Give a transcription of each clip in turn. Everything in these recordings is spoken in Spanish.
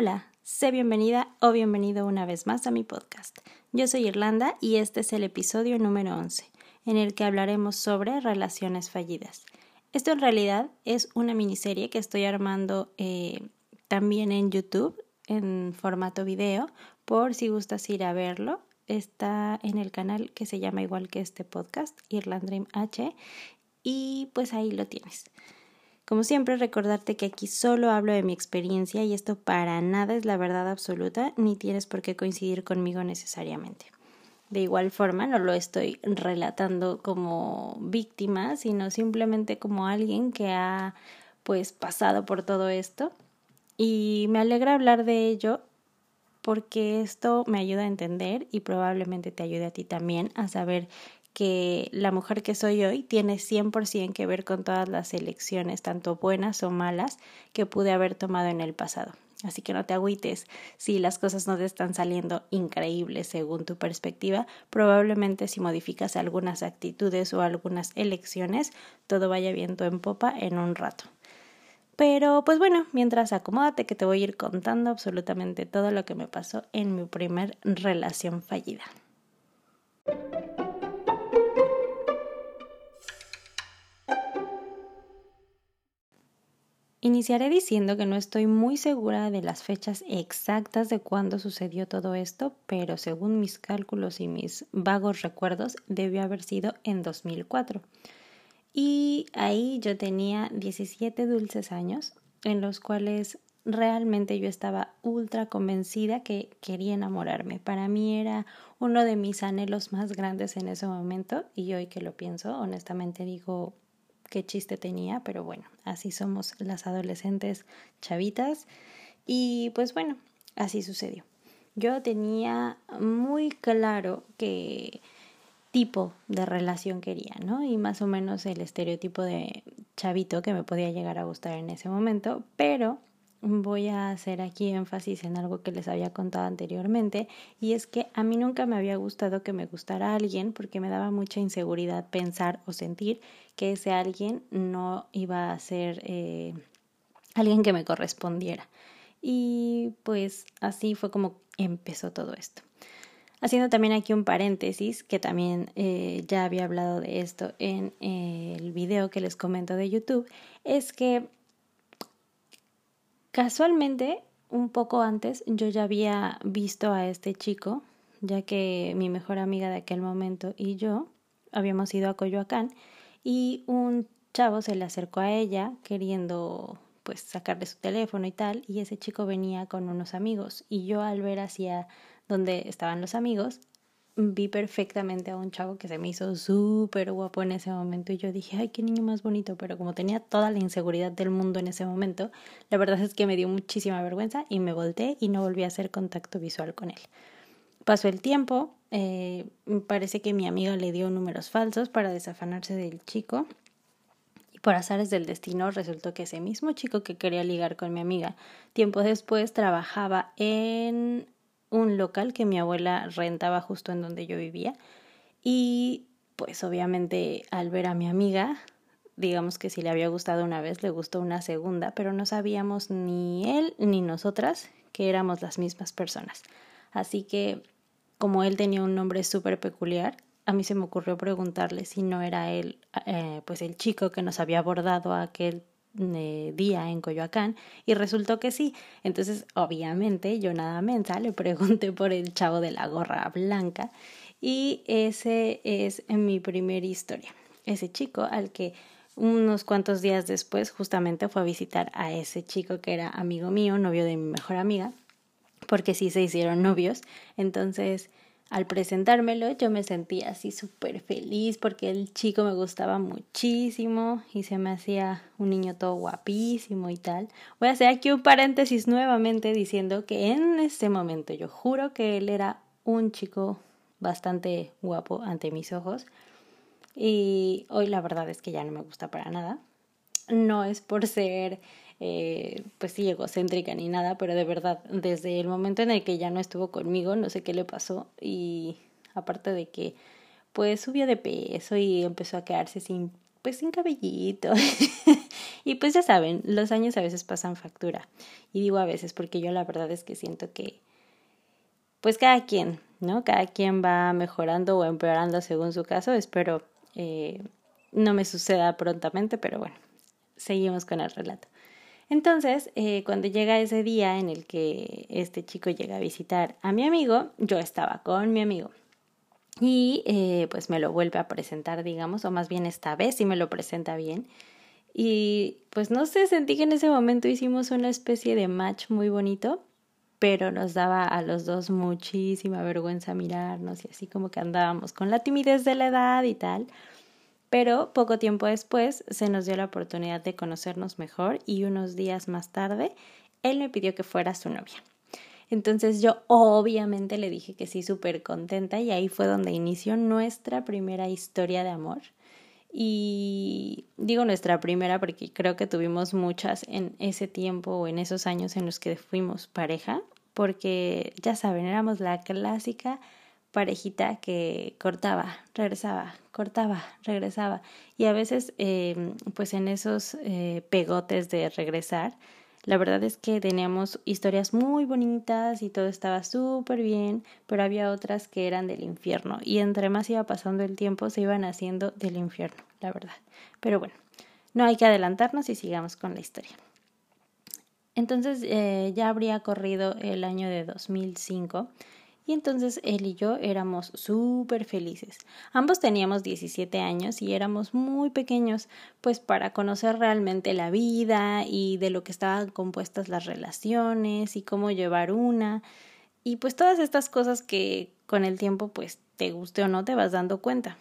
Hola, sé bienvenida o bienvenido una vez más a mi podcast. Yo soy Irlanda y este es el episodio número 11, en el que hablaremos sobre relaciones fallidas. Esto en realidad es una miniserie que estoy armando eh, también en YouTube en formato video, por si gustas ir a verlo. Está en el canal que se llama igual que este podcast, Irland Dream H, y pues ahí lo tienes. Como siempre, recordarte que aquí solo hablo de mi experiencia y esto para nada es la verdad absoluta, ni tienes por qué coincidir conmigo necesariamente. De igual forma, no lo estoy relatando como víctima, sino simplemente como alguien que ha pues pasado por todo esto. Y me alegra hablar de ello porque esto me ayuda a entender y probablemente te ayude a ti también a saber que la mujer que soy hoy tiene 100% que ver con todas las elecciones, tanto buenas o malas, que pude haber tomado en el pasado. Así que no te agüites si las cosas no te están saliendo increíbles según tu perspectiva. Probablemente si modificas algunas actitudes o algunas elecciones, todo vaya viento en popa en un rato. Pero pues bueno, mientras acomódate que te voy a ir contando absolutamente todo lo que me pasó en mi primer relación fallida. Iniciaré diciendo que no estoy muy segura de las fechas exactas de cuándo sucedió todo esto, pero según mis cálculos y mis vagos recuerdos, debió haber sido en 2004. Y ahí yo tenía 17 dulces años, en los cuales realmente yo estaba ultra convencida que quería enamorarme. Para mí era uno de mis anhelos más grandes en ese momento y hoy que lo pienso, honestamente digo, qué chiste tenía, pero bueno, así somos las adolescentes chavitas. Y pues bueno, así sucedió. Yo tenía muy claro qué tipo de relación quería, ¿no? Y más o menos el estereotipo de chavito que me podía llegar a gustar en ese momento, pero voy a hacer aquí énfasis en algo que les había contado anteriormente y es que a mí nunca me había gustado que me gustara alguien porque me daba mucha inseguridad pensar o sentir que ese alguien no iba a ser eh, alguien que me correspondiera. Y pues así fue como empezó todo esto. Haciendo también aquí un paréntesis, que también eh, ya había hablado de esto en el video que les comento de YouTube, es que Casualmente, un poco antes, yo ya había visto a este chico, ya que mi mejor amiga de aquel momento y yo habíamos ido a Coyoacán y un chavo se le acercó a ella queriendo pues sacarle su teléfono y tal y ese chico venía con unos amigos y yo al ver hacia donde estaban los amigos vi perfectamente a un chavo que se me hizo súper guapo en ese momento y yo dije, ay, qué niño más bonito, pero como tenía toda la inseguridad del mundo en ese momento, la verdad es que me dio muchísima vergüenza y me volteé y no volví a hacer contacto visual con él. Pasó el tiempo, eh, parece que mi amiga le dio números falsos para desafanarse del chico y por azares del destino resultó que ese mismo chico que quería ligar con mi amiga, tiempo después trabajaba en un local que mi abuela rentaba justo en donde yo vivía y pues obviamente al ver a mi amiga, digamos que si le había gustado una vez, le gustó una segunda, pero no sabíamos ni él ni nosotras que éramos las mismas personas. Así que como él tenía un nombre súper peculiar, a mí se me ocurrió preguntarle si no era él, eh, pues el chico que nos había abordado aquel eh, día en Coyoacán y resultó que sí. Entonces, obviamente, yo nada mensa le pregunté por el chavo de la gorra blanca y ese es mi primera historia. Ese chico al que unos cuantos días después justamente fue a visitar a ese chico que era amigo mío, novio de mi mejor amiga, porque sí se hicieron novios. Entonces, al presentármelo yo me sentía así súper feliz porque el chico me gustaba muchísimo y se me hacía un niño todo guapísimo y tal. Voy a hacer aquí un paréntesis nuevamente diciendo que en ese momento yo juro que él era un chico bastante guapo ante mis ojos y hoy la verdad es que ya no me gusta para nada. No es por ser eh, pues sí, egocéntrica ni nada, pero de verdad, desde el momento en el que ya no estuvo conmigo, no sé qué le pasó y aparte de que pues subió de peso y empezó a quedarse sin pues sin cabellito. y pues ya saben, los años a veces pasan factura. Y digo a veces porque yo la verdad es que siento que, pues cada quien, ¿no? Cada quien va mejorando o empeorando según su caso. Espero eh, no me suceda prontamente, pero bueno, seguimos con el relato. Entonces, eh, cuando llega ese día en el que este chico llega a visitar a mi amigo, yo estaba con mi amigo. Y eh, pues me lo vuelve a presentar, digamos, o más bien esta vez sí me lo presenta bien. Y pues no sé, sentí que en ese momento hicimos una especie de match muy bonito, pero nos daba a los dos muchísima vergüenza mirarnos y así como que andábamos con la timidez de la edad y tal. Pero poco tiempo después se nos dio la oportunidad de conocernos mejor y unos días más tarde él me pidió que fuera su novia. Entonces yo obviamente le dije que sí, súper contenta y ahí fue donde inició nuestra primera historia de amor. Y digo nuestra primera porque creo que tuvimos muchas en ese tiempo o en esos años en los que fuimos pareja, porque ya saben, éramos la clásica parejita que cortaba, regresaba, cortaba, regresaba. Y a veces, eh, pues en esos eh, pegotes de regresar, la verdad es que teníamos historias muy bonitas y todo estaba súper bien, pero había otras que eran del infierno. Y entre más iba pasando el tiempo, se iban haciendo del infierno, la verdad. Pero bueno, no hay que adelantarnos y sigamos con la historia. Entonces eh, ya habría corrido el año de 2005 y entonces él y yo éramos súper felices. Ambos teníamos 17 años y éramos muy pequeños, pues para conocer realmente la vida y de lo que estaban compuestas las relaciones y cómo llevar una y pues todas estas cosas que con el tiempo pues te guste o no te vas dando cuenta.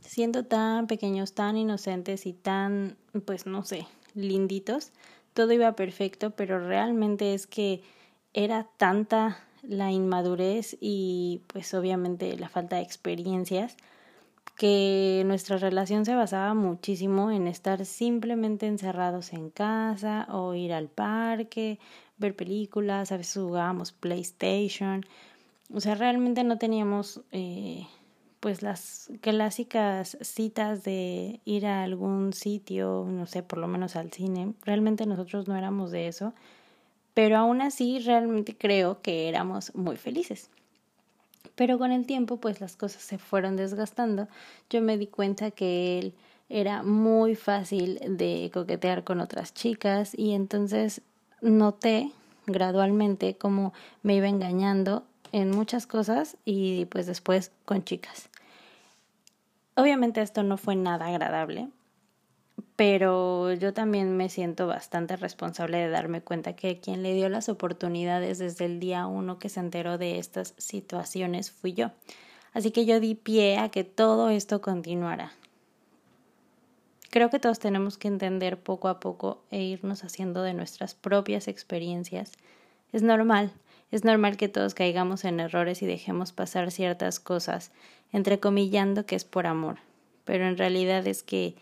Siendo tan pequeños, tan inocentes y tan pues no sé, linditos, todo iba perfecto, pero realmente es que era tanta la inmadurez y pues obviamente la falta de experiencias que nuestra relación se basaba muchísimo en estar simplemente encerrados en casa o ir al parque, ver películas, a veces jugábamos PlayStation, o sea, realmente no teníamos eh, pues las clásicas citas de ir a algún sitio, no sé, por lo menos al cine, realmente nosotros no éramos de eso pero aún así realmente creo que éramos muy felices. Pero con el tiempo pues las cosas se fueron desgastando. Yo me di cuenta que él era muy fácil de coquetear con otras chicas y entonces noté gradualmente cómo me iba engañando en muchas cosas y pues después con chicas. Obviamente esto no fue nada agradable pero yo también me siento bastante responsable de darme cuenta que quien le dio las oportunidades desde el día uno que se enteró de estas situaciones fui yo. Así que yo di pie a que todo esto continuara. Creo que todos tenemos que entender poco a poco e irnos haciendo de nuestras propias experiencias. Es normal, es normal que todos caigamos en errores y dejemos pasar ciertas cosas, entrecomillando que es por amor, pero en realidad es que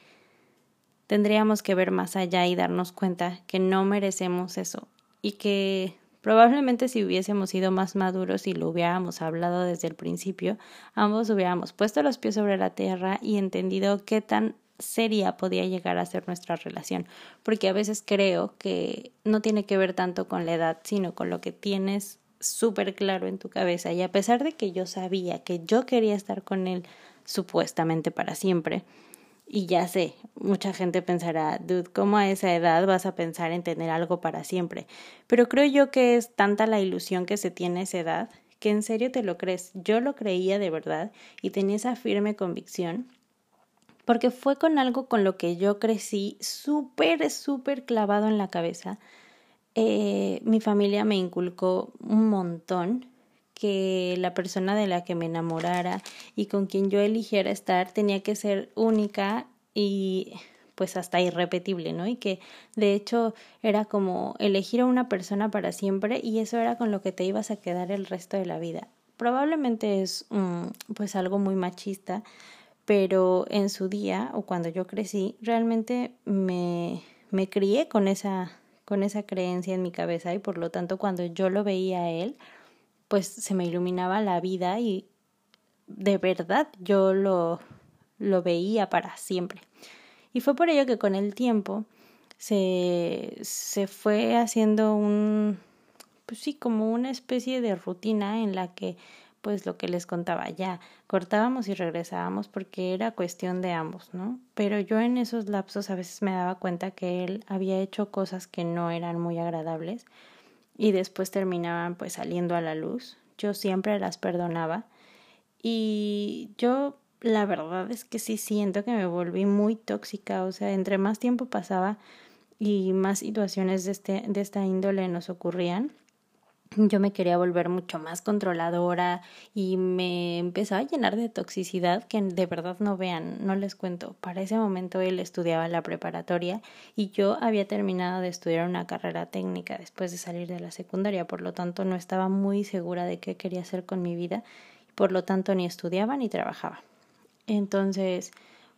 tendríamos que ver más allá y darnos cuenta que no merecemos eso y que probablemente si hubiésemos sido más maduros y lo hubiéramos hablado desde el principio, ambos hubiéramos puesto los pies sobre la tierra y entendido qué tan seria podía llegar a ser nuestra relación, porque a veces creo que no tiene que ver tanto con la edad, sino con lo que tienes súper claro en tu cabeza. Y a pesar de que yo sabía que yo quería estar con él supuestamente para siempre, y ya sé, mucha gente pensará, dude, ¿cómo a esa edad vas a pensar en tener algo para siempre? Pero creo yo que es tanta la ilusión que se tiene a esa edad que en serio te lo crees. Yo lo creía de verdad y tenía esa firme convicción porque fue con algo con lo que yo crecí súper, súper clavado en la cabeza. Eh, mi familia me inculcó un montón que la persona de la que me enamorara y con quien yo eligiera estar tenía que ser única y pues hasta irrepetible, ¿no? Y que de hecho era como elegir a una persona para siempre y eso era con lo que te ibas a quedar el resto de la vida. Probablemente es pues algo muy machista, pero en su día o cuando yo crecí realmente me, me crié con esa con esa creencia en mi cabeza y por lo tanto cuando yo lo veía a él pues se me iluminaba la vida y de verdad yo lo, lo veía para siempre. Y fue por ello que con el tiempo se, se fue haciendo un, pues sí, como una especie de rutina en la que pues lo que les contaba, ya cortábamos y regresábamos porque era cuestión de ambos, ¿no? Pero yo en esos lapsos a veces me daba cuenta que él había hecho cosas que no eran muy agradables y después terminaban pues saliendo a la luz. Yo siempre las perdonaba y yo la verdad es que sí siento que me volví muy tóxica, o sea, entre más tiempo pasaba y más situaciones de, este, de esta índole nos ocurrían, yo me quería volver mucho más controladora y me empezaba a llenar de toxicidad que de verdad no vean, no les cuento. Para ese momento él estudiaba la preparatoria y yo había terminado de estudiar una carrera técnica después de salir de la secundaria, por lo tanto no estaba muy segura de qué quería hacer con mi vida y por lo tanto ni estudiaba ni trabajaba. Entonces,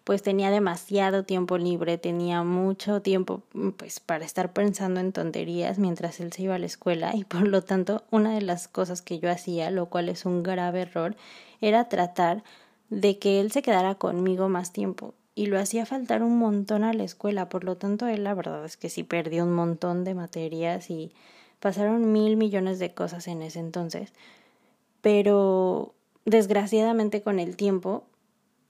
pues tenía demasiado tiempo libre, tenía mucho tiempo mm, pues para estar pensando en tonterías mientras él se iba a la escuela y por lo tanto una de las cosas que yo hacía, lo cual es un grave error, era tratar de que él se quedara conmigo más tiempo y lo hacía faltar un montón a la escuela, por lo tanto él la verdad es que sí perdió un montón de materias y pasaron mil millones de cosas en ese entonces, pero desgraciadamente con el tiempo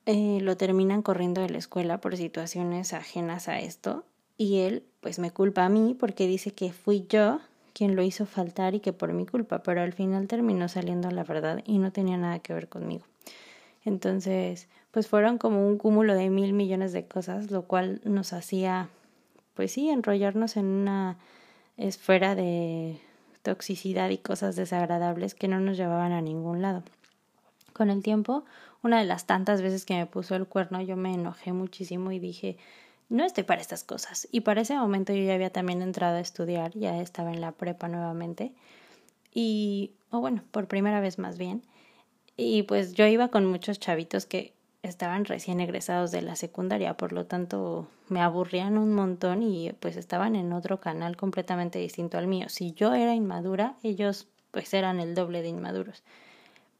eh, lo terminan corriendo de la escuela por situaciones ajenas a esto y él pues me culpa a mí porque dice que fui yo quien lo hizo faltar y que por mi culpa, pero al final terminó saliendo la verdad y no tenía nada que ver conmigo. Entonces, pues fueron como un cúmulo de mil millones de cosas, lo cual nos hacía, pues sí, enrollarnos en una esfera de toxicidad y cosas desagradables que no nos llevaban a ningún lado. Con el tiempo, una de las tantas veces que me puso el cuerno, yo me enojé muchísimo y dije, no estoy para estas cosas. Y para ese momento yo ya había también entrado a estudiar, ya estaba en la prepa nuevamente. Y, o bueno, por primera vez más bien. Y pues yo iba con muchos chavitos que estaban recién egresados de la secundaria, por lo tanto me aburrían un montón y pues estaban en otro canal completamente distinto al mío. Si yo era inmadura, ellos pues eran el doble de inmaduros.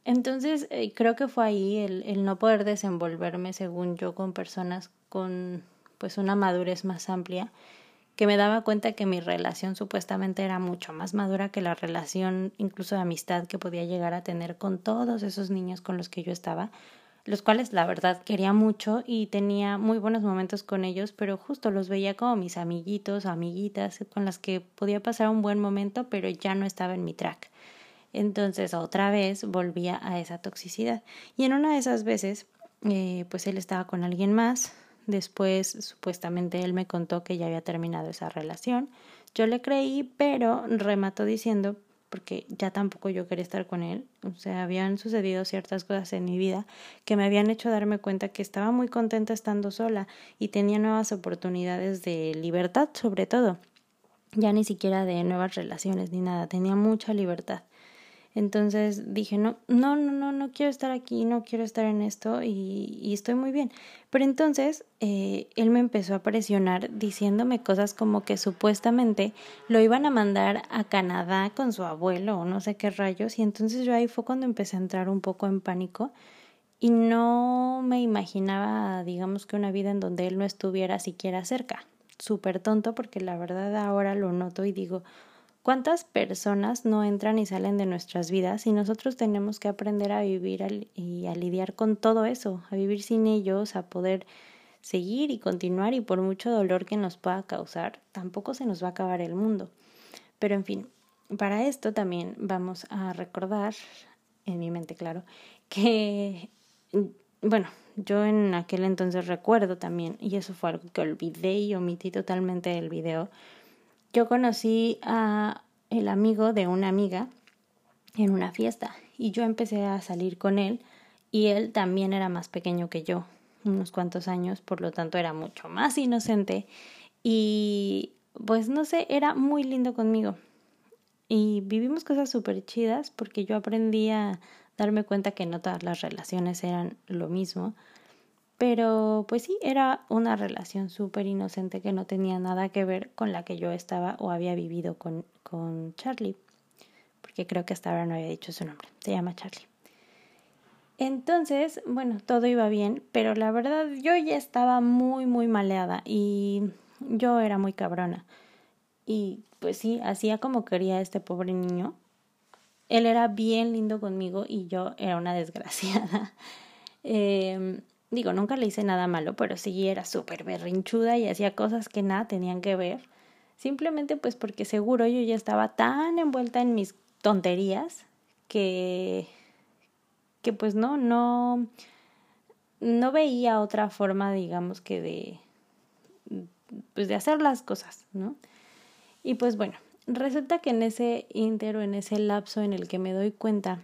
Entonces, eh, creo que fue ahí el, no poder desenvolverme, según yo, con personas con pues una madurez más amplia, que me daba cuenta que mi relación supuestamente era mucho más madura que la relación incluso de amistad que podía llegar a tener con todos esos niños con los que yo estaba, los cuales la verdad quería mucho y tenía muy buenos momentos con ellos, pero justo los veía como mis amiguitos, amiguitas, con las que podía pasar un buen momento, pero ya no estaba en mi track. Entonces otra vez volvía a esa toxicidad. Y en una de esas veces, eh, pues él estaba con alguien más. Después, supuestamente, él me contó que ya había terminado esa relación. Yo le creí, pero remató diciendo, porque ya tampoco yo quería estar con él. O sea, habían sucedido ciertas cosas en mi vida que me habían hecho darme cuenta que estaba muy contenta estando sola y tenía nuevas oportunidades de libertad, sobre todo. Ya ni siquiera de nuevas relaciones ni nada, tenía mucha libertad. Entonces dije, no, no, no, no, no quiero estar aquí, no quiero estar en esto y, y estoy muy bien. Pero entonces eh, él me empezó a presionar diciéndome cosas como que supuestamente lo iban a mandar a Canadá con su abuelo o no sé qué rayos. Y entonces yo ahí fue cuando empecé a entrar un poco en pánico y no me imaginaba, digamos que una vida en donde él no estuviera siquiera cerca. Súper tonto porque la verdad ahora lo noto y digo, ¿Cuántas personas no entran y salen de nuestras vidas y nosotros tenemos que aprender a vivir y a lidiar con todo eso, a vivir sin ellos, a poder seguir y continuar y por mucho dolor que nos pueda causar, tampoco se nos va a acabar el mundo. Pero en fin, para esto también vamos a recordar, en mi mente claro, que, bueno, yo en aquel entonces recuerdo también, y eso fue algo que olvidé y omití totalmente del video, yo conocí a el amigo de una amiga en una fiesta y yo empecé a salir con él y él también era más pequeño que yo, unos cuantos años, por lo tanto era mucho más inocente y pues no sé, era muy lindo conmigo. Y vivimos cosas súper chidas porque yo aprendí a darme cuenta que no todas las relaciones eran lo mismo pero pues sí, era una relación súper inocente que no tenía nada que ver con la que yo estaba o había vivido con, con Charlie, porque creo que hasta ahora no había dicho su nombre, se llama Charlie. Entonces, bueno, todo iba bien, pero la verdad yo ya estaba muy, muy maleada y yo era muy cabrona. Y pues sí, hacía como quería este pobre niño. Él era bien lindo conmigo y yo era una desgraciada. eh, digo, nunca le hice nada malo, pero sí era súper berrinchuda y hacía cosas que nada tenían que ver. Simplemente pues porque seguro yo ya estaba tan envuelta en mis tonterías que que pues no, no, no veía otra forma, digamos, que de, pues de hacer las cosas, ¿no? Y pues bueno, resulta que en ese íntero, en ese lapso en el que me doy cuenta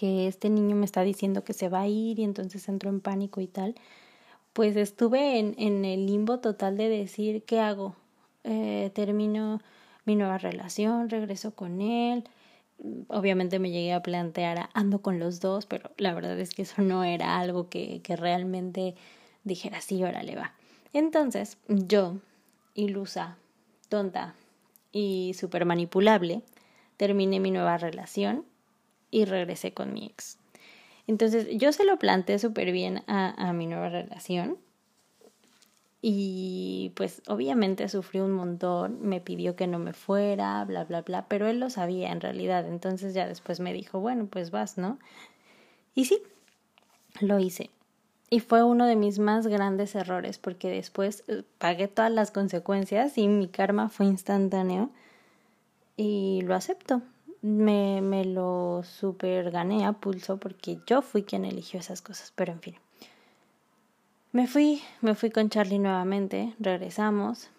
que este niño me está diciendo que se va a ir y entonces entro en pánico y tal, pues estuve en, en el limbo total de decir, ¿qué hago? Eh, termino mi nueva relación, regreso con él, obviamente me llegué a plantear ando con los dos, pero la verdad es que eso no era algo que, que realmente dijera sí, órale va. Entonces yo, ilusa, tonta y súper manipulable, terminé mi nueva relación y regresé con mi ex. Entonces yo se lo planteé súper bien a, a mi nueva relación y pues obviamente sufrió un montón, me pidió que no me fuera, bla, bla, bla, pero él lo sabía en realidad, entonces ya después me dijo, bueno, pues vas, ¿no? Y sí, lo hice. Y fue uno de mis más grandes errores porque después eh, pagué todas las consecuencias y mi karma fue instantáneo y lo acepto. Me, me lo super gané a pulso porque yo fui quien eligió esas cosas, pero en fin. Me fui, me fui con Charlie nuevamente, regresamos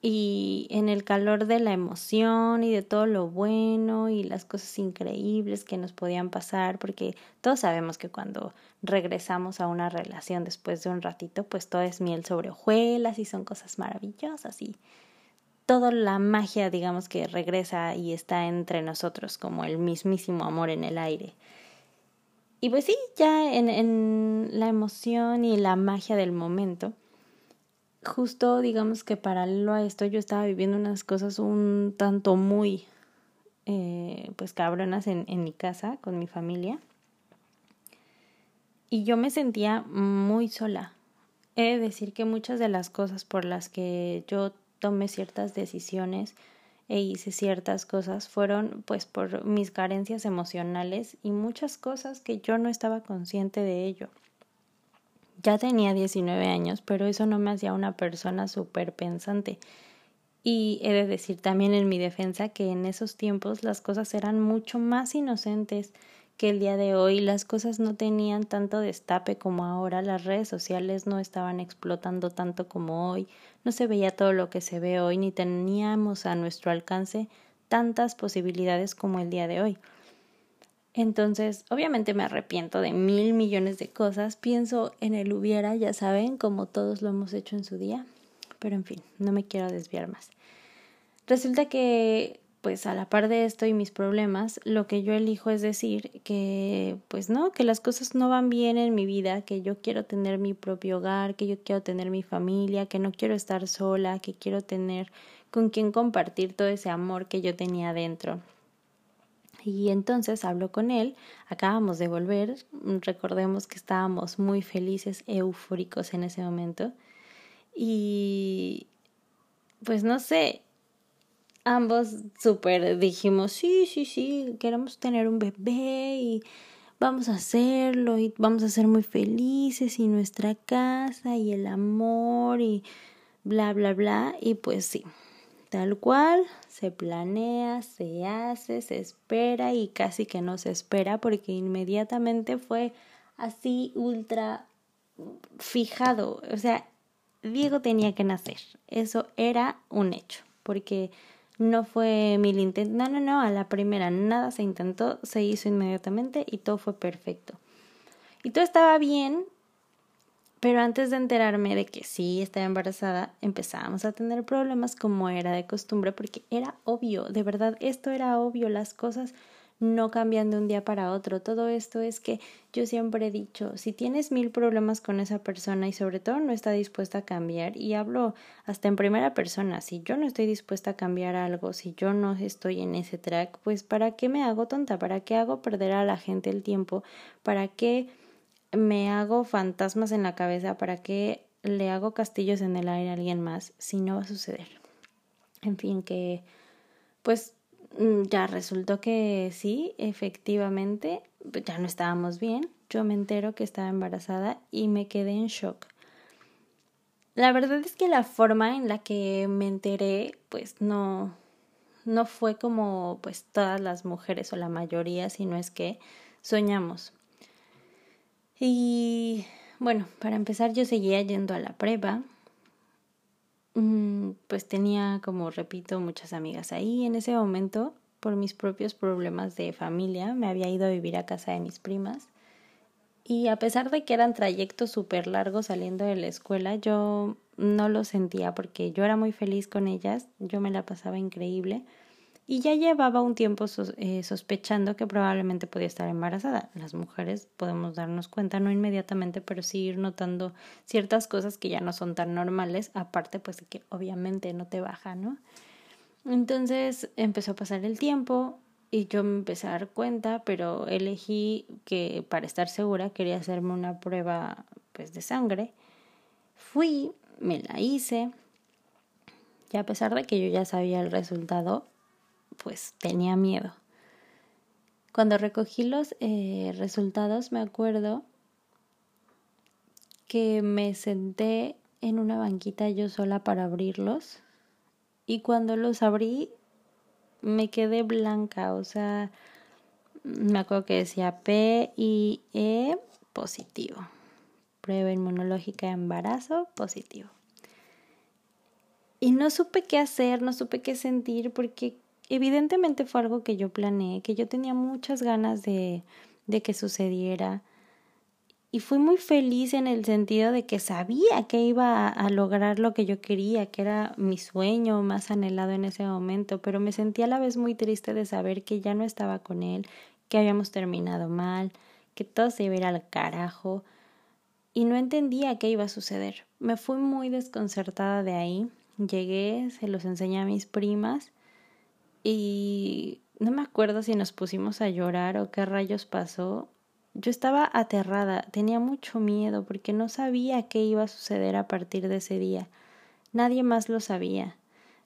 y en el calor de la emoción y de todo lo bueno y las cosas increíbles que nos podían pasar, porque todos sabemos que cuando regresamos a una relación después de un ratito, pues todo es miel sobre hojuelas y son cosas maravillosas y toda la magia, digamos, que regresa y está entre nosotros como el mismísimo amor en el aire. Y pues sí, ya en, la emoción y la magia del momento, justo digamos que paralelo a esto yo estaba viviendo unas cosas un tanto muy eh, pues cabronas en, en mi casa con mi familia y yo me sentía muy sola. He de decir que muchas de las cosas por las que yo tomé ciertas decisiones e hice ciertas cosas fueron pues por mis carencias emocionales y muchas cosas que yo no estaba consciente de ello. Ya tenía 19 años, pero eso no me hacía una persona súper pensante. Y he de decir también en mi defensa que en esos tiempos las cosas eran mucho más inocentes que el día de hoy las cosas no tenían tanto destape como ahora, las redes sociales no estaban explotando tanto como hoy, no se veía todo lo que se ve hoy, ni teníamos a nuestro alcance tantas posibilidades como el día de hoy. Entonces, obviamente me arrepiento de mil millones de cosas, pienso en el hubiera, ya saben, como todos lo hemos hecho en su día, pero en fin, no me quiero desviar más. Resulta que pues a la par de esto y mis problemas, lo que yo elijo es decir que pues no, que las cosas no van bien en mi vida, que yo quiero tener mi propio hogar, que yo quiero tener mi familia, que no quiero estar sola, que quiero tener con quien compartir todo ese amor que yo tenía dentro. Y entonces hablo con él, acabamos de volver, recordemos que estábamos muy felices, eufóricos en ese momento. Y pues no sé, ambos súper dijimos, sí, sí, sí, queremos tener un bebé y vamos a hacerlo y vamos a ser muy felices y nuestra casa y el amor y bla, bla, bla. Y pues sí, tal cual, se planea, se hace, se espera y casi que no se espera porque inmediatamente fue así ultra fijado. O sea, Diego tenía que nacer. Eso era un hecho porque no fue mil intentos, no, no, no, a la primera nada se intentó, se hizo inmediatamente y todo fue perfecto. Y todo estaba bien, pero antes de enterarme de que sí estaba embarazada, empezábamos a tener problemas como era de costumbre, porque era obvio, de verdad, esto era obvio, las cosas no cambian de un día para otro. Todo esto es que yo siempre he dicho, si tienes mil problemas con esa persona y sobre todo no está dispuesta a cambiar, y hablo hasta en primera persona, si yo no estoy dispuesta a cambiar algo, si yo no estoy en ese track, pues ¿para qué me hago tonta? ¿Para qué hago perder a la gente el tiempo? ¿Para qué me hago fantasmas en la cabeza? ¿Para qué le hago castillos en el aire a alguien más si no va a suceder? En fin, que pues ya resultó que sí, efectivamente, ya no estábamos bien. Yo me entero que estaba embarazada y me quedé en shock. La verdad es que la forma en la que me enteré, pues no, no fue como pues todas las mujeres o la mayoría, sino es que soñamos. Y bueno, para empezar yo seguía yendo a la prueba, Mm, pues tenía, como repito, muchas amigas ahí. En ese momento, por mis propios problemas de familia, me había ido a vivir a casa de mis primas. Y a pesar de que eran trayectos súper largos saliendo de la escuela, yo no lo sentía porque yo era muy feliz con ellas, yo me la pasaba increíble y ya llevaba un tiempo eh, sospechando que probablemente podía estar embarazada. Las mujeres podemos darnos cuenta, no inmediatamente, pero sí ir notando ciertas cosas que ya no son tan normales, aparte pues de que obviamente no te baja, ¿no? Entonces empezó a pasar el tiempo y yo me empecé a dar cuenta, pero elegí que para estar segura quería hacerme una prueba pues de sangre. Fui, me la hice y a pesar de que yo ya sabía el resultado, pues tenía miedo. Cuando recogí los eh, resultados me acuerdo que me senté en una banquita yo sola para abrirlos y cuando los abrí me quedé blanca, o sea, me acuerdo que decía P y E positivo. Prueba inmunológica de embarazo positivo. Y no supe qué hacer, no supe qué sentir porque evidentemente fue algo que yo planeé, que yo tenía muchas ganas de, de que sucediera. Y fui muy feliz en el sentido de que sabía que iba a, a, lograr lo que yo quería, que era mi sueño más anhelado en ese momento, pero me sentí a la vez muy triste de saber que ya no estaba con él, que habíamos terminado mal, que todo se iba a ir al carajo, y no entendía qué iba a suceder. Me fui muy desconcertada de ahí. Llegué, se los enseñé a mis primas y no me acuerdo si nos pusimos a llorar o qué rayos pasó. Yo estaba aterrada, tenía mucho miedo porque no sabía qué iba a suceder a partir de ese día. Nadie más lo sabía.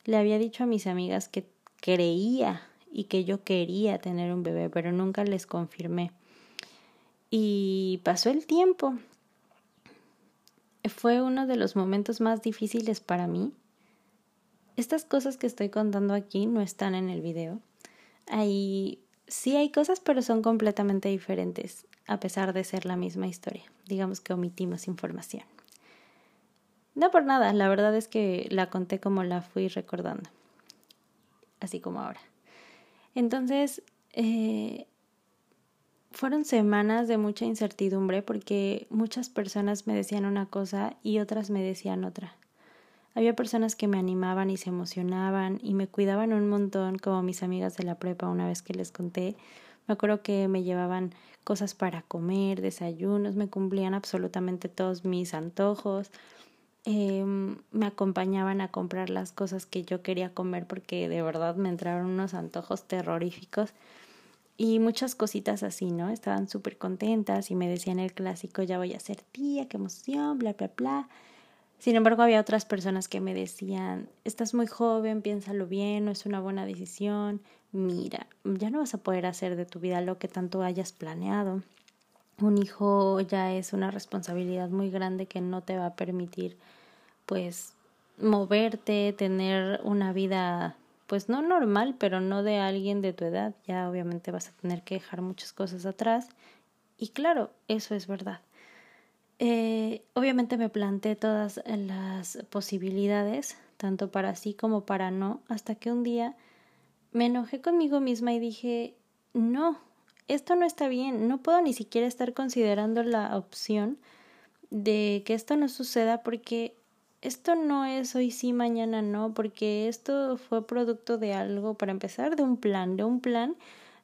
Le había dicho a mis amigas que creía y que yo quería tener un bebé, pero nunca les confirmé. Y pasó el tiempo. Fue uno de los momentos más difíciles para mí estas cosas que estoy contando aquí no están en el video. Ahí sí hay cosas, pero son completamente diferentes, a pesar de ser la misma historia. Digamos que omitimos información. No por nada, la verdad es que la conté como la fui recordando, así como ahora. Entonces, eh, fueron semanas de mucha incertidumbre porque muchas personas me decían una cosa y otras me decían otra. Había personas que me animaban y se emocionaban y me cuidaban un montón, como mis amigas de la prepa una vez que les conté. Me acuerdo que me llevaban cosas para comer, desayunos, me cumplían absolutamente todos mis antojos. Eh, me acompañaban a comprar las cosas que yo quería comer porque de verdad me entraron unos antojos terroríficos y muchas cositas así, ¿no? Estaban súper contentas y me decían el clásico, ya voy a ser tía, qué emoción, bla, bla, bla. Sin embargo, había otras personas que me decían, estás muy joven, piénsalo bien, no es una buena decisión, mira, ya no vas a poder hacer de tu vida lo que tanto hayas planeado. Un hijo ya es una responsabilidad muy grande que no te va a permitir, pues, moverte, tener una vida, pues, no normal, pero no de alguien de tu edad. Ya obviamente vas a tener que dejar muchas cosas atrás. Y claro, eso es verdad. Eh, obviamente me planteé todas las posibilidades, tanto para sí como para no, hasta que un día me enojé conmigo misma y dije, no, esto no está bien, no puedo ni siquiera estar considerando la opción de que esto no suceda porque esto no es hoy sí, mañana no, porque esto fue producto de algo, para empezar, de un plan, de un plan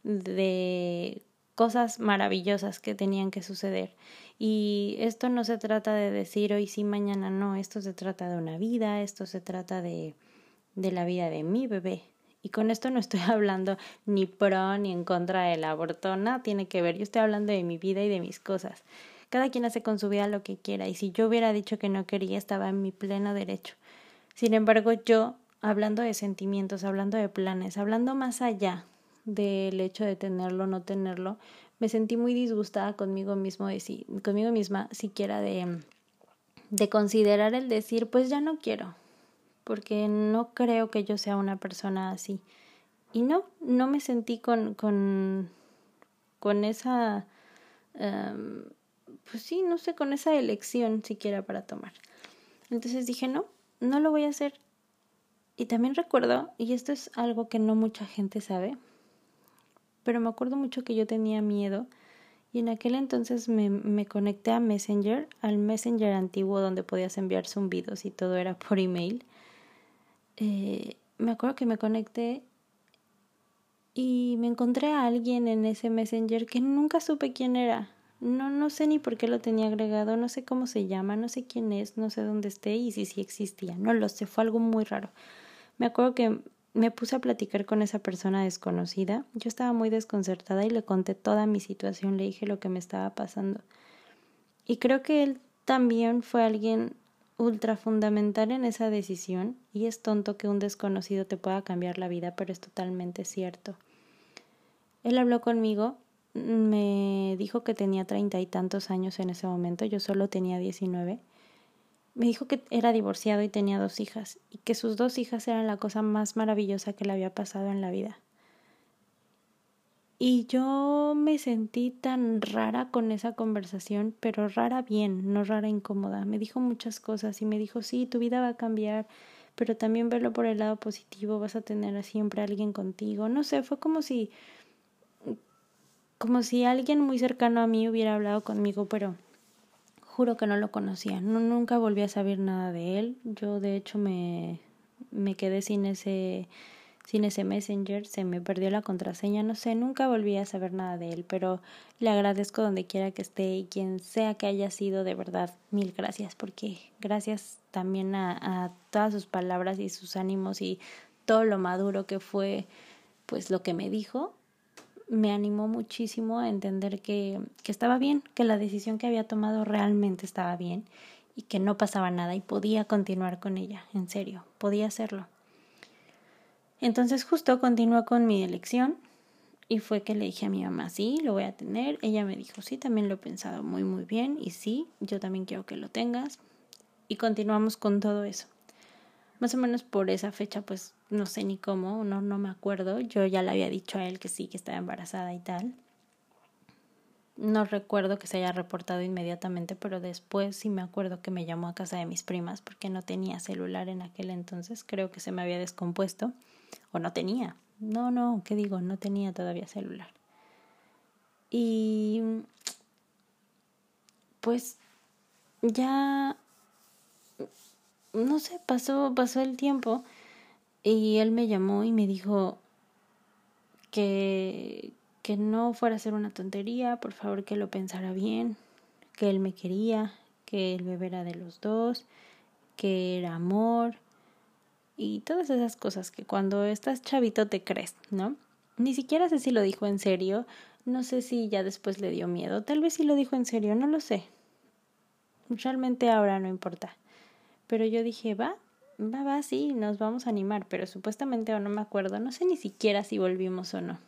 de cosas maravillosas que tenían que suceder. Y esto no se trata de decir hoy sí, mañana no, esto se trata de una vida, esto se trata de, de la vida de mi bebé. Y con esto no estoy hablando ni pro ni en contra del aborto, nada tiene que ver, yo estoy hablando de mi vida y de mis cosas. Cada quien hace con su vida lo que quiera y si yo hubiera dicho que no quería estaba en mi pleno derecho. Sin embargo, yo, hablando de sentimientos, hablando de planes, hablando más allá del hecho de tenerlo o no tenerlo, me sentí muy disgustada conmigo mismo de conmigo misma siquiera de, de considerar el decir pues ya no quiero porque no creo que yo sea una persona así. Y no no me sentí con con con esa um, pues sí no sé con esa elección siquiera para tomar. Entonces dije no no lo voy a hacer y también recuerdo y esto es algo que no mucha gente sabe pero me acuerdo mucho que yo tenía miedo y en aquel entonces me, me conecté a Messenger, al Messenger antiguo donde podías enviar zumbidos y todo era por email. Eh, me acuerdo que me conecté y me encontré a alguien en ese Messenger que nunca supe quién era. No, no sé ni por qué lo tenía agregado, no sé cómo se llama, no sé quién es, no sé dónde esté y si sí existía. No lo sé, fue algo muy raro. Me acuerdo que me puse a platicar con esa persona desconocida. Yo estaba muy desconcertada y le conté toda mi situación, le dije lo que me estaba pasando. Y creo que él también fue alguien ultra fundamental en esa decisión y es tonto que un desconocido te pueda cambiar la vida, pero es totalmente cierto. Él habló conmigo, me dijo que tenía treinta y tantos años en ese momento, yo solo tenía diecinueve me dijo que era divorciado y tenía dos hijas, y que sus dos hijas eran la cosa más maravillosa que le había pasado en la vida. Y yo me sentí tan rara con esa conversación, pero rara bien, no rara incómoda. Me dijo muchas cosas y me dijo, sí, tu vida va a cambiar, pero también verlo por el lado positivo, vas a tener siempre a alguien contigo. No sé, fue como si como si alguien muy cercano a mí hubiera hablado conmigo, pero juro que no lo conocía. No, nunca volví a saber nada de él. Yo de hecho me, me quedé sin ese sin ese messenger, se me perdió la contraseña, no sé, nunca volví a saber nada de él, pero le agradezco donde quiera que esté y quien sea que haya sido, de verdad, mil gracias, porque gracias también a, a todas sus palabras y sus ánimos y todo lo maduro que fue, pues lo que me dijo, me animó muchísimo a entender que, que estaba bien, que la decisión que había tomado realmente estaba bien y que no pasaba nada y podía continuar con ella, en serio, podía hacerlo. Entonces justo continuó con mi elección y fue que le dije a mi mamá, sí, lo voy a tener. Ella me dijo, sí, también lo he pensado muy, muy bien y sí, yo también quiero que lo tengas. Y continuamos con todo eso más o menos por esa fecha, pues no sé ni cómo, no, no me acuerdo. Yo ya le había dicho a él que sí, que estaba embarazada y tal. No recuerdo que se haya reportado inmediatamente, pero después sí me acuerdo que me llamó a casa de mis primas porque no tenía celular en aquel entonces. Creo que se me había descompuesto. O no tenía. No, no, ¿qué digo? No tenía todavía celular. Y pues ya no sé, pasó, pasó el tiempo y él me llamó y me dijo que, que no fuera a ser una tontería, por favor que lo pensara bien, que él me quería, que el bebé era de los dos, que era amor y todas esas cosas que cuando estás chavito te crees, ¿no? Ni siquiera sé si lo dijo en serio, no sé si ya después le dio miedo, tal vez sí lo dijo en serio, no lo sé. Realmente ahora no importa. Pero yo dije, va, va, va, sí, nos vamos a animar, pero supuestamente o no me acuerdo, no sé ni siquiera si volvimos o no.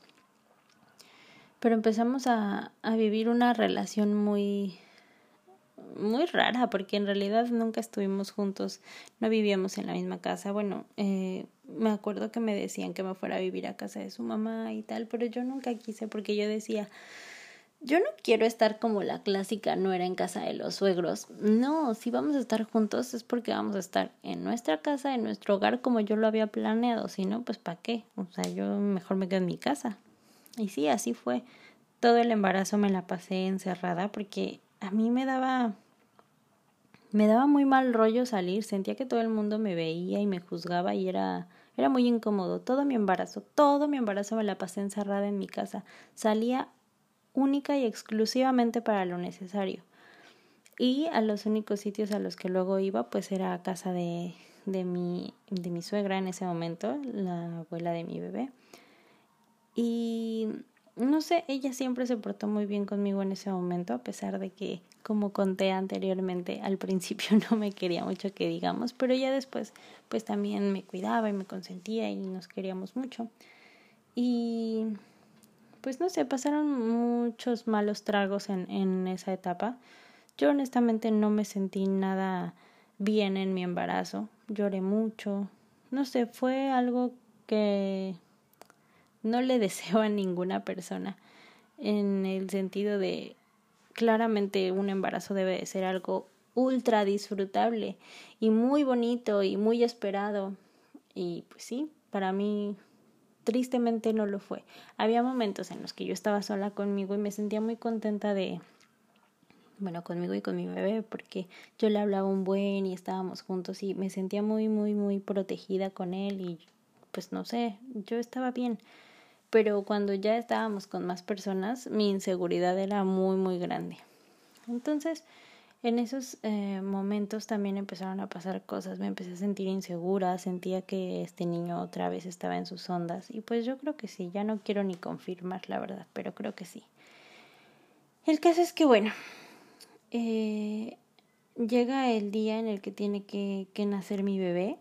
Pero empezamos a, a vivir una relación muy, muy rara, porque en realidad nunca estuvimos juntos, no vivíamos en la misma casa. Bueno, eh, me acuerdo que me decían que me fuera a vivir a casa de su mamá y tal, pero yo nunca quise porque yo decía, yo no quiero estar como la clásica no era en casa de los suegros. No, si vamos a estar juntos es porque vamos a estar en nuestra casa, en nuestro hogar como yo lo había planeado. Si no, pues ¿para qué? O sea, yo mejor me quedo en mi casa. Y sí, así fue. Todo el embarazo me la pasé encerrada porque a mí me daba me daba muy mal rollo salir, sentía que todo el mundo me veía y me juzgaba y era Era muy incómodo. Todo mi embarazo, todo mi embarazo me la pasé encerrada en mi casa. Salía única y exclusivamente para lo necesario. Y a los únicos sitios a los que luego iba, pues era a casa de, de, mi, de mi suegra en ese momento, la abuela de mi bebé. Y no sé, ella siempre se portó muy bien conmigo en ese momento, a pesar de que, como conté anteriormente, al principio no me quería mucho que digamos, pero ya después, pues también me cuidaba y me consentía y nos queríamos mucho. Y pues no sé, pasaron muchos malos tragos en, en esa etapa. Yo honestamente no me sentí nada bien en mi embarazo, lloré mucho, no sé, fue algo que no le deseo a ninguna persona en el sentido de claramente un embarazo debe de ser algo ultra disfrutable y muy bonito y muy esperado. Y pues sí, para mí tristemente no lo fue. Había momentos en los que yo estaba sola conmigo y me sentía muy contenta de bueno, conmigo y con mi bebé, porque yo le hablaba un buen y estábamos juntos y me sentía muy, muy, muy protegida con él y pues no sé, yo estaba bien pero cuando ya estábamos con más personas, mi inseguridad era muy, muy grande. Entonces, en esos eh, momentos también empezaron a pasar cosas, me empecé a sentir insegura, sentía que este niño otra vez estaba en sus ondas y pues yo creo que sí, ya no quiero ni confirmar la verdad, pero creo que sí. El caso es que bueno, eh, llega el día en el que tiene que, que nacer mi bebé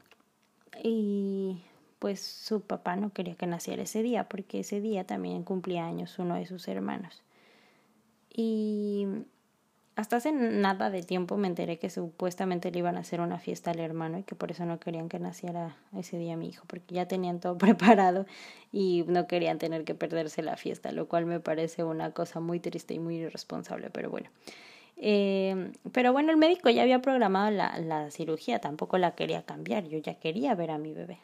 y pues su papá no quería que naciera ese día, porque ese día también cumplía años uno de sus hermanos. Y hasta hace nada de tiempo me enteré que supuestamente le iban a hacer una fiesta al hermano y que por eso no querían que naciera ese día mi hijo, porque ya tenían todo preparado y no querían tener que perderse la fiesta, lo cual me parece una cosa muy triste y muy irresponsable, pero bueno. Eh, pero bueno, el médico ya había programado la, la cirugía, tampoco la quería cambiar, yo ya quería ver a mi bebé.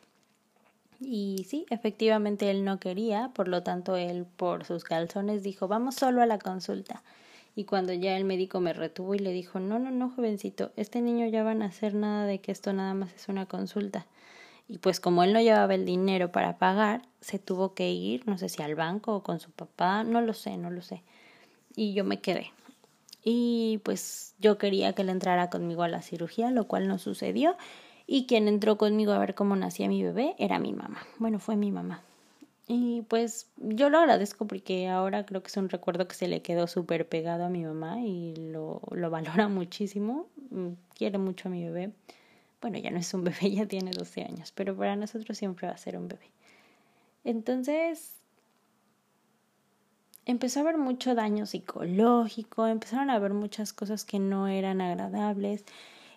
Y sí, efectivamente él no quería, por lo tanto él por sus calzones dijo, vamos solo a la consulta. Y cuando ya el médico me retuvo y le dijo, no, no, no, jovencito, este niño ya va a hacer nada de que esto nada más es una consulta. Y pues como él no llevaba el dinero para pagar, se tuvo que ir, no sé si al banco o con su papá, no lo sé, no lo sé. Y yo me quedé. Y pues yo quería que él entrara conmigo a la cirugía, lo cual no sucedió y quien entró conmigo a ver cómo nacía mi bebé era mi mamá. Bueno, fue mi mamá. Y pues yo lo agradezco porque ahora creo que es un recuerdo que se le quedó súper pegado a mi mamá y lo, lo valora muchísimo. Mm, quiere mucho a mi bebé. Bueno, ya no es un bebé, ya tiene 12 años, pero para nosotros siempre va a ser un bebé. Entonces, empezó a haber mucho daño psicológico, empezaron a haber muchas cosas que no eran agradables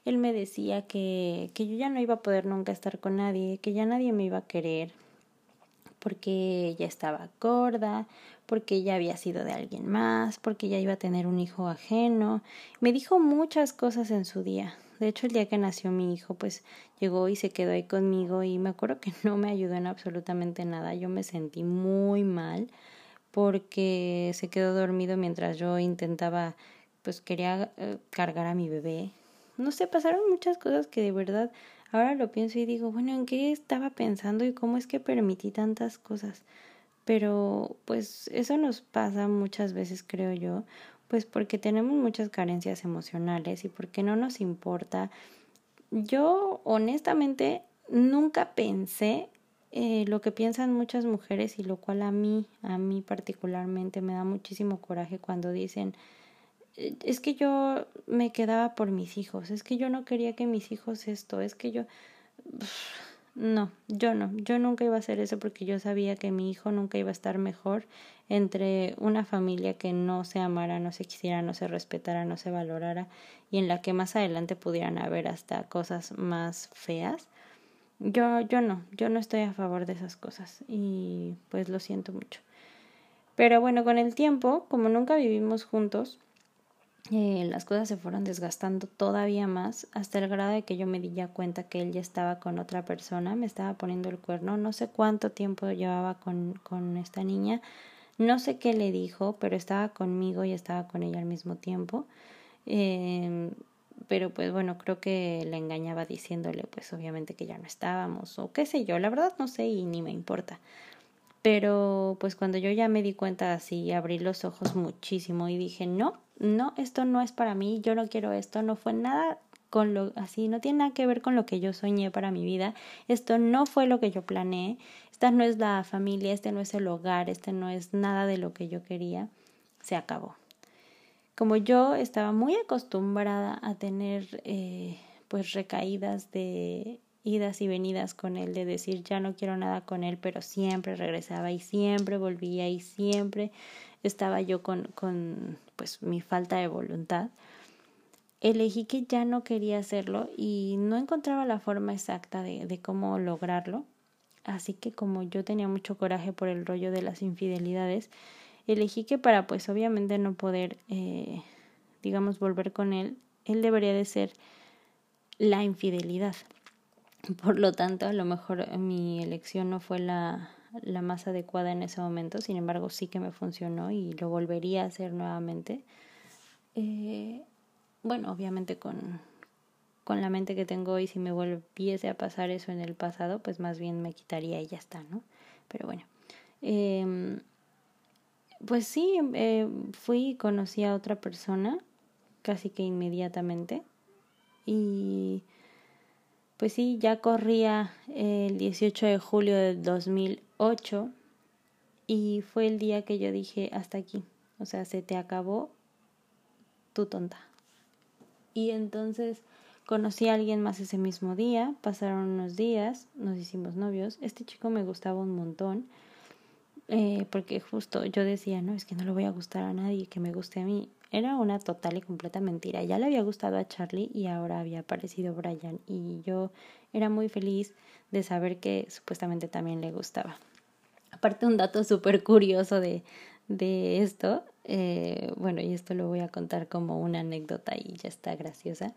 él me decía que, que yo ya no iba a poder nunca estar con nadie, que ya nadie me iba a querer, porque ya estaba gorda, porque ya había sido de alguien más, porque ya iba a tener un hijo ajeno. Me dijo muchas cosas en su día. De hecho, el día que nació mi hijo, pues llegó y se quedó ahí conmigo y me acuerdo que no me ayudó en absolutamente nada. Yo me sentí muy mal porque se quedó dormido mientras yo intentaba, pues quería eh, cargar a mi bebé no sé, pasaron muchas cosas que de verdad ahora lo pienso y digo, bueno, ¿en qué estaba pensando y cómo es que permití tantas cosas? Pero pues eso nos pasa muchas veces, creo yo, pues porque tenemos muchas carencias emocionales y porque no nos importa. Yo honestamente nunca pensé eh, lo que piensan muchas mujeres y lo cual a mí, a mí particularmente me da muchísimo coraje cuando dicen, es que yo me quedaba por mis hijos, es que yo no quería que mis hijos esto, es que yo... No, yo no, yo nunca iba a hacer eso porque yo sabía que mi hijo nunca iba a estar mejor entre una familia que no se amara, no se quisiera, no se respetara, no se valorara y en la que más adelante pudieran haber hasta cosas más feas. Yo, yo no, yo no estoy a favor de esas cosas y pues lo siento mucho. Pero bueno, con el tiempo, como nunca vivimos juntos, eh, las cosas se fueron desgastando todavía más hasta el grado de que yo me di ya cuenta que él ya estaba con otra persona, me estaba poniendo el cuerno, no sé cuánto tiempo llevaba con, con esta niña, no sé qué le dijo, pero estaba conmigo y estaba con ella al mismo tiempo. Eh, pero pues bueno, creo que le engañaba diciéndole pues obviamente que ya no estábamos o qué sé yo, la verdad no sé y ni me importa. Pero pues cuando yo ya me di cuenta así, abrí los ojos muchísimo y dije, no, no, esto no es para mí, yo no quiero esto, no fue nada con lo así, no tiene nada que ver con lo que yo soñé para mi vida, esto no fue lo que yo planeé, esta no es la familia, este no es el hogar, este no es nada de lo que yo quería, se acabó. Como yo estaba muy acostumbrada a tener eh, pues recaídas de idas y venidas con él, de decir ya no quiero nada con él, pero siempre regresaba y siempre volvía y siempre estaba yo con, con pues mi falta de voluntad. Elegí que ya no quería hacerlo y no encontraba la forma exacta de, de cómo lograrlo. Así que como yo tenía mucho coraje por el rollo de las infidelidades, elegí que para pues obviamente no poder, eh, digamos, volver con él, él debería de ser la infidelidad. Por lo tanto, a lo mejor mi elección no fue la, la más adecuada en ese momento, sin embargo sí que me funcionó y lo volvería a hacer nuevamente. Eh, bueno, obviamente con, con la mente que tengo hoy, si me volviese a pasar eso en el pasado, pues más bien me quitaría y ya está, ¿no? Pero bueno. Eh, pues sí, eh, fui y conocí a otra persona casi que inmediatamente. Y pues sí, ya corría el 18 de julio de 2000 8 y fue el día que yo dije hasta aquí, o sea, se te acabó tu tonta. Y entonces conocí a alguien más ese mismo día, pasaron unos días, nos hicimos novios, este chico me gustaba un montón. Eh, porque justo yo decía, no, es que no le voy a gustar a nadie, que me guste a mí. Era una total y completa mentira. Ya le había gustado a Charlie y ahora había aparecido Brian y yo era muy feliz de saber que supuestamente también le gustaba. Aparte un dato súper curioso de, de esto, eh, bueno, y esto lo voy a contar como una anécdota y ya está graciosa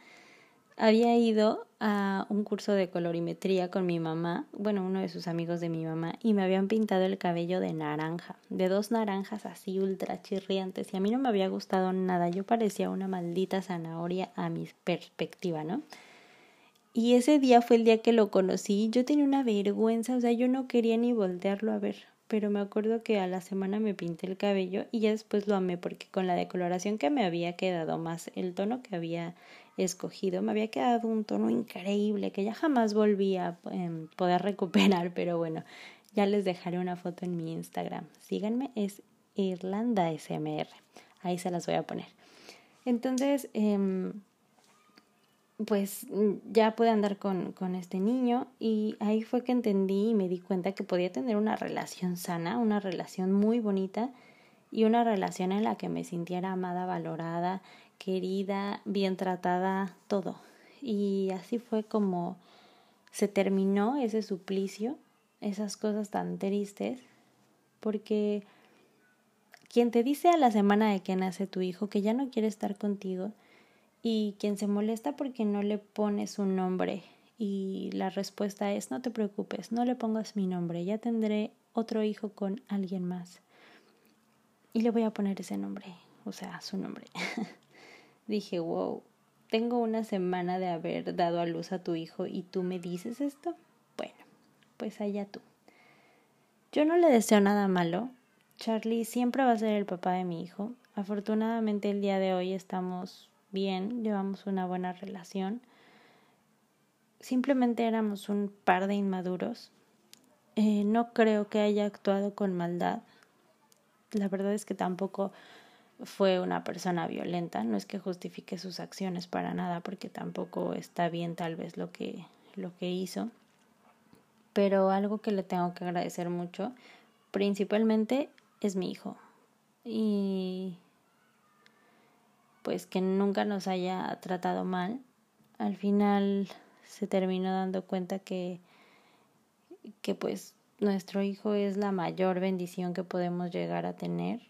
había ido a un curso de colorimetría con mi mamá, bueno, uno de sus amigos de mi mamá, y me habían pintado el cabello de naranja, de dos naranjas así ultra chirriantes, y a mí no me había gustado nada, yo parecía una maldita zanahoria a mi perspectiva, ¿no? Y ese día fue el día que lo conocí, yo tenía una vergüenza, o sea, yo no quería ni voltearlo a ver, pero me acuerdo que a la semana me pinté el cabello y ya después lo amé porque con la decoloración que me había quedado más el tono que había escogido, me había quedado un tono increíble que ya jamás volví a em, poder recuperar, pero bueno, ya les dejaré una foto en mi Instagram. Síganme, es Irlanda SMR. Ahí se las voy a poner. Entonces, em, pues ya pude andar con, con este niño y ahí fue que entendí y me di cuenta que podía tener una relación sana, una relación muy bonita y una relación en la que me sintiera amada, valorada, querida, bien tratada, todo. Y así fue como se terminó ese suplicio, esas cosas tan tristes, porque quien te dice a la semana de que nace tu hijo que ya no quiere estar contigo y quien se molesta porque no le pones un nombre y la respuesta es no te preocupes, no le pongas mi nombre, ya tendré otro hijo con alguien más y le voy a poner ese nombre, o sea, su nombre. dije, wow, tengo una semana de haber dado a luz a tu hijo y tú me dices esto. Bueno, pues allá tú. Yo no le deseo nada malo. Charlie siempre va a ser el papá de mi hijo. Afortunadamente el día de hoy estamos bien, llevamos una buena relación. Simplemente éramos un par de inmaduros. Eh, no creo que haya actuado con maldad. La verdad es que tampoco fue una persona violenta, no es que justifique sus acciones para nada, porque tampoco está bien tal vez lo que, lo que hizo, pero algo que le tengo que agradecer mucho, principalmente es mi hijo, y pues que nunca nos haya tratado mal, al final se terminó dando cuenta que, que pues nuestro hijo es la mayor bendición que podemos llegar a tener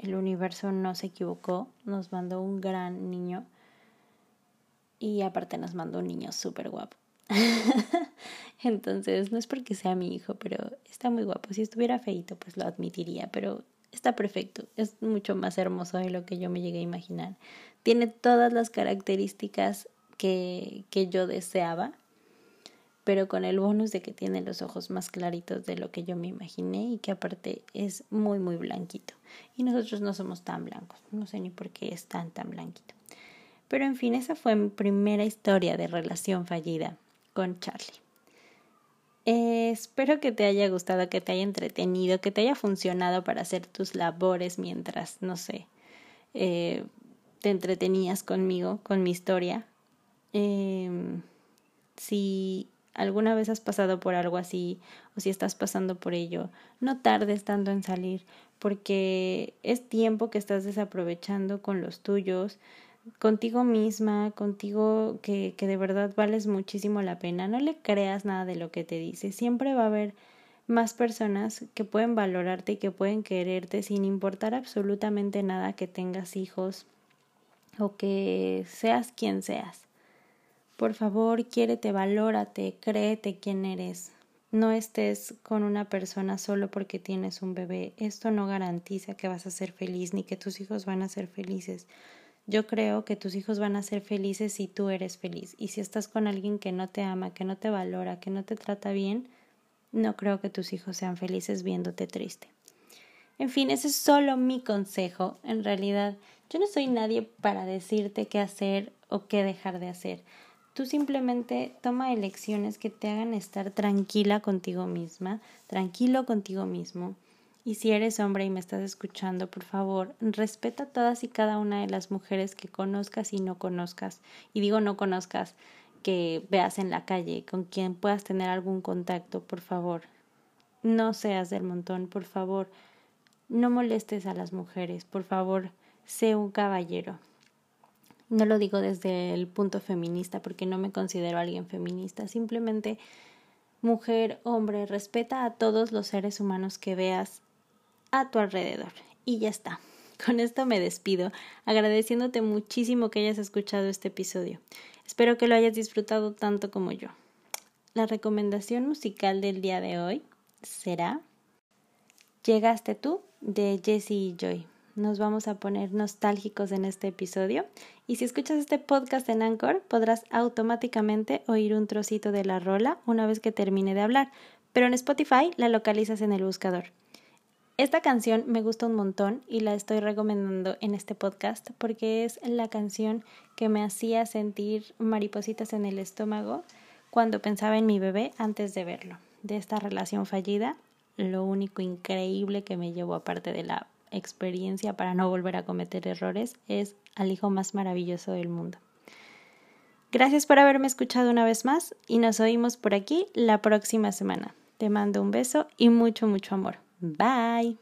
el universo no se equivocó, nos mandó un gran niño y aparte nos mandó un niño súper guapo. Entonces, no es porque sea mi hijo, pero está muy guapo. Si estuviera feito, pues lo admitiría, pero está perfecto, es mucho más hermoso de lo que yo me llegué a imaginar. Tiene todas las características que, que yo deseaba, pero con el bonus de que tiene los ojos más claritos de lo que yo me imaginé y que aparte es muy, muy blanquito. Y nosotros no somos tan blancos, no sé ni por qué es tan, tan blanquito. Pero en fin, esa fue mi primera historia de relación fallida con Charlie. Eh, espero que te haya gustado, que te haya entretenido, que te haya funcionado para hacer tus labores mientras, no sé, eh, te entretenías conmigo, con mi historia. Em, si alguna vez has pasado por algo así o si estás pasando por ello, no tardes tanto en salir porque es tiempo que estás desaprovechando con los tuyos, contigo misma, contigo que, que de verdad vales muchísimo la pena. No le creas nada de lo que te dice. Siempre va a haber más personas que pueden valorarte y que pueden quererte sin importar absolutamente nada que tengas hijos o que seas quien seas. Por favor, quiérete, valórate, créete quién eres. No estés con una persona solo porque tienes un bebé. Esto no garantiza que vas a ser feliz ni que tus hijos van a ser felices. Yo creo que tus hijos van a ser felices si tú eres feliz. Y si estás con alguien que no te ama, que no te valora, que no te trata bien, no creo que tus hijos sean felices viéndote triste. En fin, ese es solo mi consejo. En realidad, yo no soy nadie para decirte qué hacer o qué dejar de hacer. Tú simplemente toma elecciones que te hagan estar tranquila contigo misma, tranquilo contigo mismo y si eres hombre y me estás escuchando, por favor, respeta todas y cada una de las mujeres que conozcas y no conozcas. Y digo no conozcas, que veas en la calle, con quien puedas tener algún contacto, por favor. No seas del montón, por favor. No molestes a las mujeres, por favor, sé un caballero. No lo digo desde el punto feminista porque no me considero alguien feminista, simplemente mujer, hombre, respeta a todos los seres humanos que veas a tu alrededor. Y ya está. Con esto me despido, agradeciéndote muchísimo que hayas escuchado este episodio. Espero que lo hayas disfrutado tanto como yo. La recomendación musical del día de hoy será Llegaste tú de Jessie y Joy. Nos vamos a poner nostálgicos en este episodio y si escuchas este podcast en Anchor podrás automáticamente oír un trocito de la rola una vez que termine de hablar, pero en Spotify la localizas en el buscador. Esta canción me gusta un montón y la estoy recomendando en este podcast porque es la canción que me hacía sentir maripositas en el estómago cuando pensaba en mi bebé antes de verlo. De esta relación fallida, lo único increíble que me llevó aparte de la experiencia para no volver a cometer errores es al hijo más maravilloso del mundo. Gracias por haberme escuchado una vez más y nos oímos por aquí la próxima semana. Te mando un beso y mucho, mucho amor. Bye.